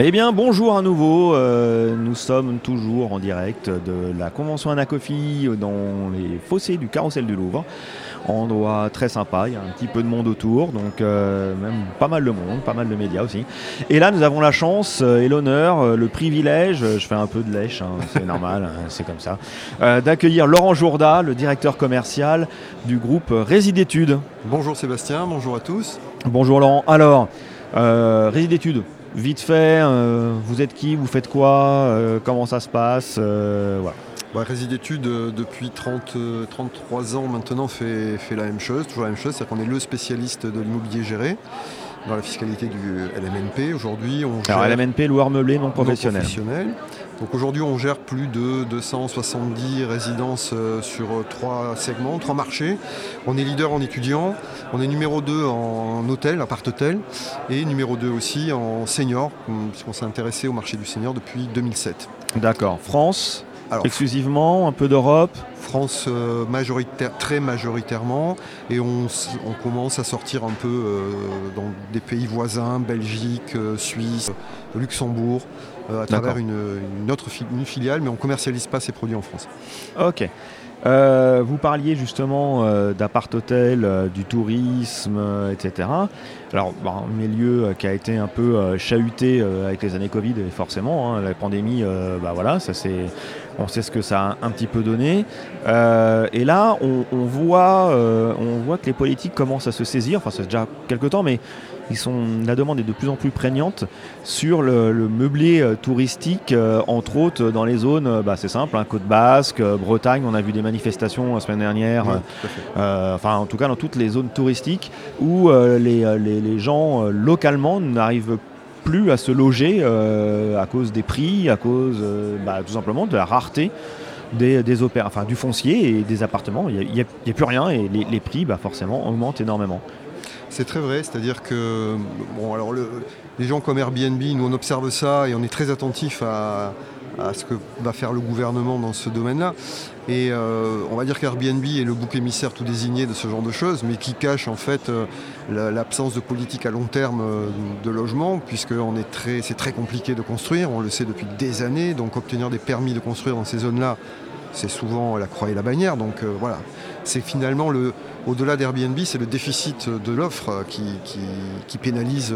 Eh bien, bonjour à nouveau. Euh, nous sommes toujours en direct de la convention Anacofi dans les fossés du carrousel du Louvre. Endroit très sympa, il y a un petit peu de monde autour, donc euh, même pas mal de monde, pas mal de médias aussi. Et là, nous avons la chance euh, et l'honneur, le privilège, je fais un peu de lèche, hein, c'est normal, hein, c'est comme ça, d'accueillir Laurent Jourda, le directeur commercial du groupe Résidétudes. Bonjour Sébastien, bonjour à tous. Bonjour Laurent. Alors, Résidétudes, Vite fait, euh, vous êtes qui, vous faites quoi, euh, comment ça se passe, euh, voilà. Bah, Résidétude, depuis 30, 33 ans maintenant, fait, fait la même chose, toujours la même chose, c'est-à-dire qu'on est le spécialiste de l'immobilier géré dans la fiscalité du LMNP. Aujourd'hui, on gère... Alors LMNP, loueur meublé non professionnel. Donc aujourd'hui, on gère plus de 270 résidences euh, sur euh, trois segments, trois marchés. On est leader en étudiants, on est numéro 2 en hôtel, appart-hôtel, et numéro 2 aussi en senior, puisqu'on s'est intéressé au marché du senior depuis 2007. D'accord. France exclusivement, un peu d'Europe France euh, majoritaire, très majoritairement, et on, commence à sortir un peu dans des pays voisins, Belgique, Suisse, Luxembourg, à travers une, autre une filiale, mais on ne commercialise pas ces produits en France. Ok. Euh, vous parliez justement euh, d'appart-hôtel, euh, du tourisme, etc. Alors, un milieu qui a été un peu chahuté avec les années Covid, forcément, hein, la pandémie, bah voilà, ça c'est, on sait ce que ça a un petit peu donné. Et là, on, voit, on voit que les politiques commencent à se saisir, enfin, c'est déjà quelques temps, mais ils sont, la demande est de plus en plus prégnante sur le, meublé euh, touristique, euh, entre autres dans les zones, euh, bah, c'est simple, hein, Côte Basque, Bretagne, on a vu des manifestations la semaine dernière, enfin en tout cas dans toutes les zones touristiques où les, gens localement n'arrivent plus à se loger à cause des prix, à cause bah, tout simplement de la rareté des, des enfin, du foncier et des appartements. Il n'y a, plus rien et les, prix bah, forcément augmentent énormément. C'est très vrai, c'est-à-dire que les gens comme Airbnb, nous on observe ça et on est très attentif à, ce que va faire le gouvernement dans ce domaine-là. Et euh, on va dire qu'Airbnb est le bouc émissaire tout désigné de ce genre de choses, mais qui cache en fait euh, l'absence de politique à long terme euh, de logement, puisque c'est très compliqué de construire, on le sait depuis des années, donc obtenir des permis de construire dans ces zones-là, c'est souvent la croix et la bannière. Donc voilà, c'est finalement le, au-delà d'Airbnb, c'est le déficit de l'offre qui, pénalise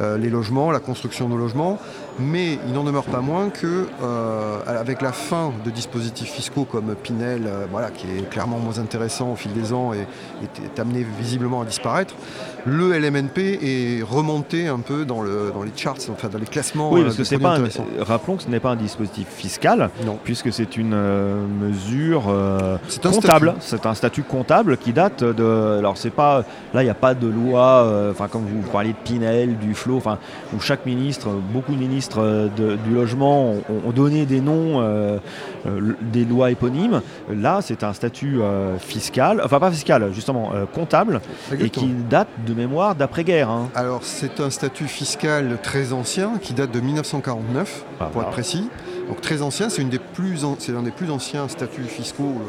euh, les logements, la construction de logements. Mais il n'en demeure pas moins que, euh, avec la fin de dispositifs fiscaux comme Pinel, euh, voilà, qui est clairement moins intéressant au fil des ans et est amené visiblement à disparaître, le LMNP est remonté un peu dans, le, dans les charts, enfin dans les classements. Oui, parce que c'est pas rappelons que ce n'est pas un dispositif fiscal, puisque c'est une mesure comptable. C'est un statut comptable qui date de. Alors c'est pas. Là, il n'y a pas de loi. Euh, enfin, comme vous parliez de Pinel, du Flot, enfin, où chaque ministre, beaucoup de ministres euh, du logement ont, donné des noms, euh, des lois éponymes. Là, c'est un statut fiscal, enfin pas fiscal, justement comptable, et qui date de mémoire d'après-guerre. Hein. Alors c'est un statut fiscal très ancien qui date de 1949, ah, pour être précis. Donc très ancien, c'est l'un des plus anciens statuts fiscaux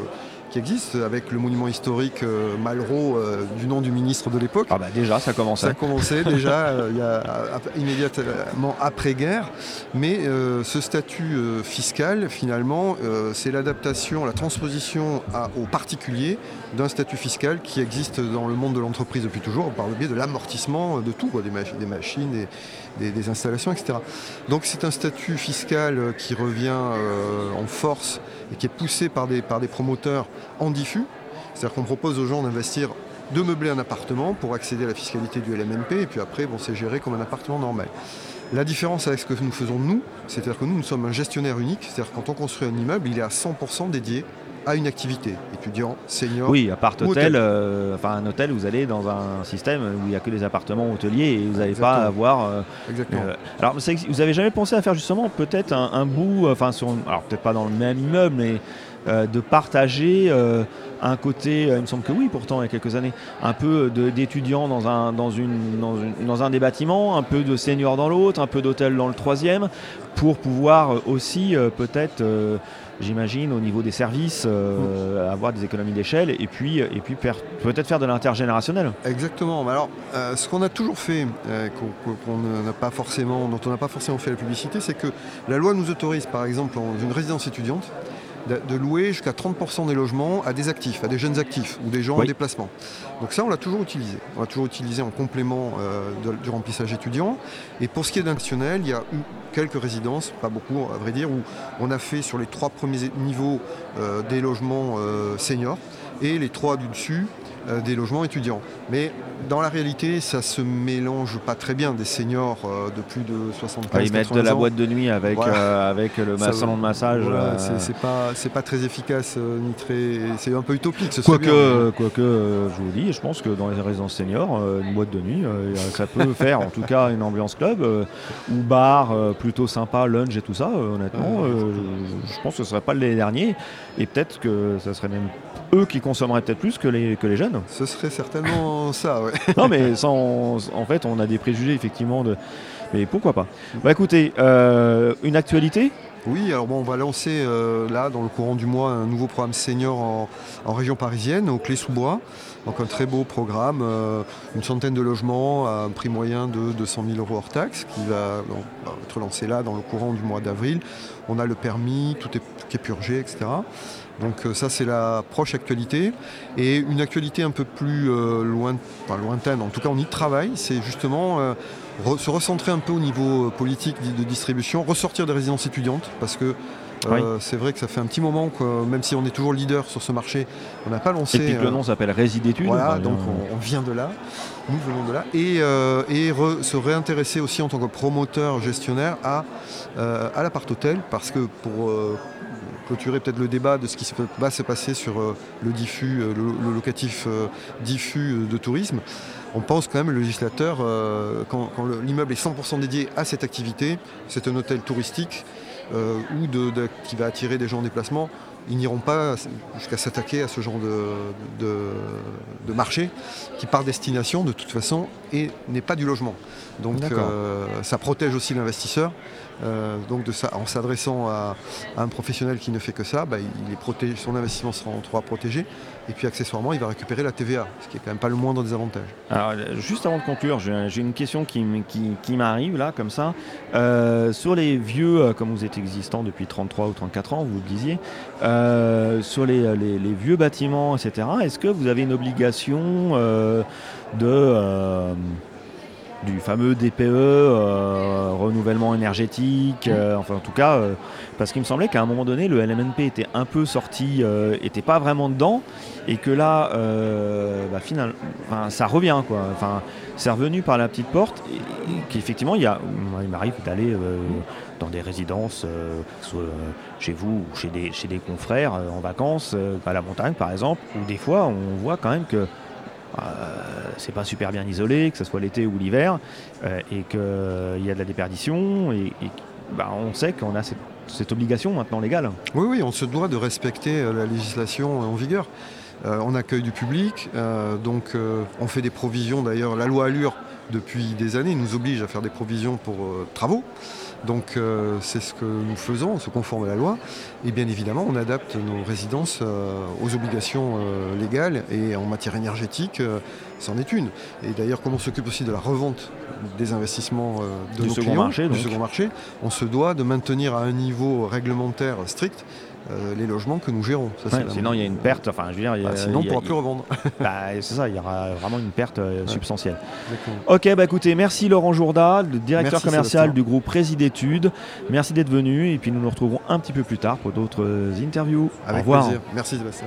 qui existe avec le monument historique euh, Malraux euh, du nom du ministre de l'époque. Ah bah déjà, ça commençait. Ça commençait déjà euh, il y a, immédiatement après-guerre. Mais ce statut fiscal, finalement, c'est l'adaptation, la transposition aux particuliers d'un statut fiscal qui existe dans le monde de l'entreprise depuis toujours par le biais de l'amortissement de tout, des, des, machines, des, des, installations, etc. Donc c'est un statut fiscal qui revient en force et qui est poussé par des, par des promoteurs en diffus. C'est-à-dire qu'on propose aux gens d'investir, de meubler un appartement pour accéder à la fiscalité du LMNP et puis après, bon, c'est géré comme un appartement normal. La différence avec ce que nous faisons nous, c'est-à-dire que nous, nous sommes un gestionnaire unique, c'est-à-dire quand on construit un immeuble, il est à 100% dédié à une activité, étudiant, senior. Oui, appart hôtel, euh, enfin un hôtel, vous allez dans un système où il n'y a que des appartements hôteliers et vous n'allez pas avoir. Euh, Exactement. Euh, alors, vous avez jamais pensé à faire justement peut-être un, bout, enfin, alors peut-être pas dans le même immeuble, mais de partager un côté, il me semble que oui, pourtant, il y a quelques années, un peu d'étudiants dans un, dans, une, dans, un des bâtiments, un peu de seniors dans l'autre, un peu d'hôtels dans le troisième, pour pouvoir aussi peut-être j'imagine, au niveau des services, euh, avoir des économies d'échelle et puis, et puis peut-être faire de l'intergénérationnel. Exactement. Alors, euh, ce qu'on a toujours fait, euh, n'a pas forcément, dont on n'a pas forcément fait la publicité, c'est que la loi nous autorise, par exemple, dans une résidence étudiante, de, louer jusqu'à 30% des logements à des actifs, à des jeunes actifs ou des gens en déplacement. Donc ça, on l'a toujours utilisé. On l'a toujours utilisé en complément euh, du remplissage étudiant. Et pour ce qui est national, il y a eu quelques résidences, pas beaucoup à vrai dire, où on a fait sur les trois premiers niveaux euh, des logements euh, seniors et les trois du dessus euh, des logements étudiants. Mais dans la réalité, ça se mélange pas très bien. Des seniors euh, de plus de 75 ans. Ils mettent de la boîte de nuit avec, euh, avec le salon de massage. c'est pas, pas très efficace ni très. C'est un peu utopique. Quoique, quoi que, je vous dis, je pense que dans les résidences seniors, une boîte de nuit, ça peut faire en tout cas une ambiance club ou bar plutôt sympa, lunch et tout ça. honnêtement, je, pense que ce serait pas les derniers et peut-être que ça serait même eux qui consommeraient peut-être plus que les, que les jeunes. Ce serait certainement ça, ouais. non, mais sans, en fait, on a des préjugés effectivement de. Mais pourquoi pas? Bah écoutez, euh, une actualité? Oui, alors bon, on va lancer euh, là, dans le courant du mois, un nouveau programme senior en, région parisienne, au Clé-sous-Bois. Donc un très beau programme, euh, une centaine de logements à un prix moyen de 200 000 euros hors taxe, qui va, être lancé là dans le courant du mois d'avril. On a le permis, tout est, tout est purgé, etc. Donc euh, ça c'est la proche actualité. Et une actualité un peu plus euh, lointaine, en tout cas on y travaille, c'est justement euh, se recentrer un peu au niveau politique de distribution, ressortir des résidences étudiantes, parce que c'est vrai que ça fait un petit moment que même si on est toujours leader sur ce marché, on n'a pas lancé. Et puis le nom s'appelle Résidétudes. Voilà, donc on, vient de là, nous venons de là, et, se réintéresser aussi en tant que promoteur gestionnaire à, à l'appart-hôtel, parce que pour clôturer peut-être le débat de ce qui va se passer sur euh, le diffus, euh, le, locatif euh, diffus de tourisme. On pense quand même le législateur, quand, l'immeuble est 100% dédié à cette activité, c'est un hôtel touristique ou qui va attirer des gens en déplacement, ils n'iront pas jusqu'à s'attaquer à ce genre de, marché qui par destination de toute façon n'est pas du logement. Donc ça protège aussi l'investisseur euh, donc en s'adressant à, un professionnel qui ne fait que ça, bah, il est protégé, son investissement sera en trois protégé. Et puis accessoirement, il va récupérer la TVA, ce qui est quand même pas le moindre des avantages. Alors, juste avant de conclure, j'ai une question qui, m'arrive là, comme ça. Euh, sur les vieux, euh, comme vous êtes existant depuis 33 ou 34 ans, vous le disiez, sur les, les, vieux bâtiments, etc., est-ce que vous avez une obligation de du fameux DPE, euh, renouvellement énergétique, euh, enfin en tout cas, euh, parce qu'il me semblait qu'à un moment donné, le LMNP était un peu sorti, était pas vraiment dedans, et que là, bah, finalement, ça revient quoi. Enfin, c'est revenu par la petite porte, et, qu'effectivement, il, il m'arrive d'aller dans des résidences, soit chez vous ou chez des, chez des confrères en vacances, à la montagne par exemple, où des fois on voit quand même que c'est pas super bien isolé, que ce soit l'été ou l'hiver, euh, et qu'il y a de la déperdition, et, bah, on sait qu'on a cette, obligation maintenant légale. Oui, oui, on se doit de respecter euh, la législation en vigueur. on accueille du public, donc on fait des provisions. D'ailleurs, la loi Allure, depuis des années, nous oblige à faire des provisions pour travaux. Donc euh, c'est ce que nous faisons, on se conforme à la loi. Et bien évidemment, on adapte nos résidences euh, aux obligations euh, légales et en matière énergétique, c'en est une. Et d'ailleurs, comme on s'occupe aussi de la revente des investissements de du nos second marché, du second marché, on se doit de maintenir à un niveau réglementaire strict euh, les logements que nous gérons. sinon, il y a une perte. Enfin, je veux dire, bah, sinon, on ne pourra plus revendre. Bah, c'est ça, il y aura vraiment une perte euh, substantielle. Ok, bah écoutez, merci Laurent Jourda, le directeur commercial du groupe Présidétudes. Merci d'être venu et puis nous nous retrouvons un petit peu plus tard pour d'autres euh, interviews. Avec Au revoir. plaisir. Merci Sébastien.